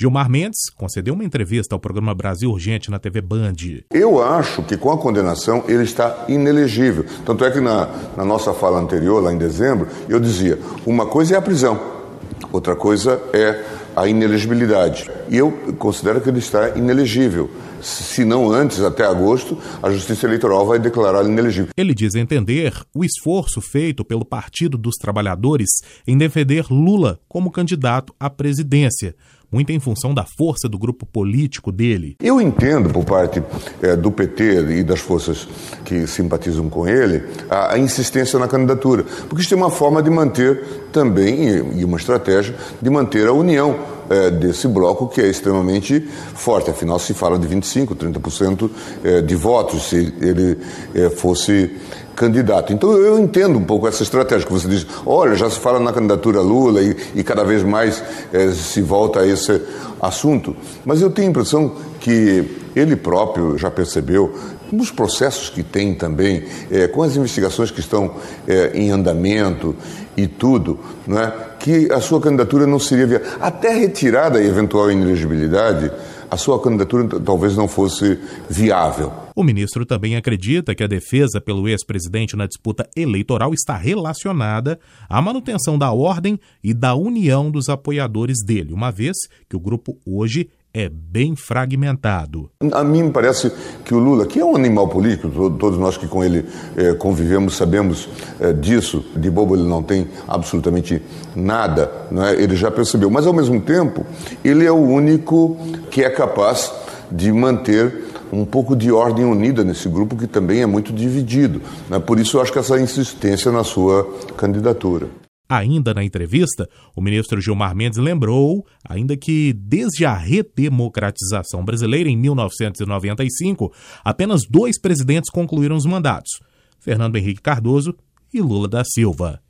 Gilmar Mendes concedeu uma entrevista ao programa Brasil Urgente na TV Band. Eu acho que com a condenação ele está inelegível. Tanto é que na, na nossa fala anterior, lá em dezembro, eu dizia: uma coisa é a prisão, outra coisa é a inelegibilidade. E eu considero que ele está inelegível. Se não antes, até agosto, a Justiça Eleitoral vai declarar inelegível. Ele diz entender o esforço feito pelo Partido dos Trabalhadores em defender Lula como candidato à presidência muito em função da força do grupo político dele. Eu entendo, por parte é, do PT e das forças que simpatizam com ele, a, a, insistência na candidatura, porque isso é uma forma de manter também, e, uma estratégia, de manter a união é, desse bloco que é extremamente forte. Afinal, se fala de 25%, 30% é, de votos se ele é, fosse candidato. Então eu entendo um pouco essa estratégia que você diz, olha, já se fala na candidatura Lula e, e cada vez mais é, se volta a esse assunto. Mas eu tenho a impressão que ele próprio já percebeu nos processos que tem também, é, com as investigações que estão é, em andamento e tudo, não é? que a sua candidatura não seria viável. Até retirada a eventual inelegibilidade, a sua candidatura talvez não fosse viável. O ministro também acredita que a defesa pelo ex-presidente na disputa eleitoral está relacionada à manutenção da ordem e da união dos apoiadores dele, uma vez que o grupo hoje é bem fragmentado. A mim me parece que o Lula, que é um animal político, todos nós que com ele é, convivemos sabemos é, disso, de bobo ele não tem absolutamente nada, não é? ele já percebeu, mas ao mesmo tempo ele é o único que é capaz de manter um pouco de ordem unida nesse grupo que também é muito dividido. Né? Por isso eu acho que essa insistência na sua candidatura. Ainda na entrevista, o ministro Gilmar Mendes lembrou, ainda que desde a redemocratização brasileira em 1995, apenas dois presidentes concluíram os mandatos: Fernando Henrique Cardoso e Lula da Silva.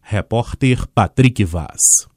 Repórter Patrick Vaz.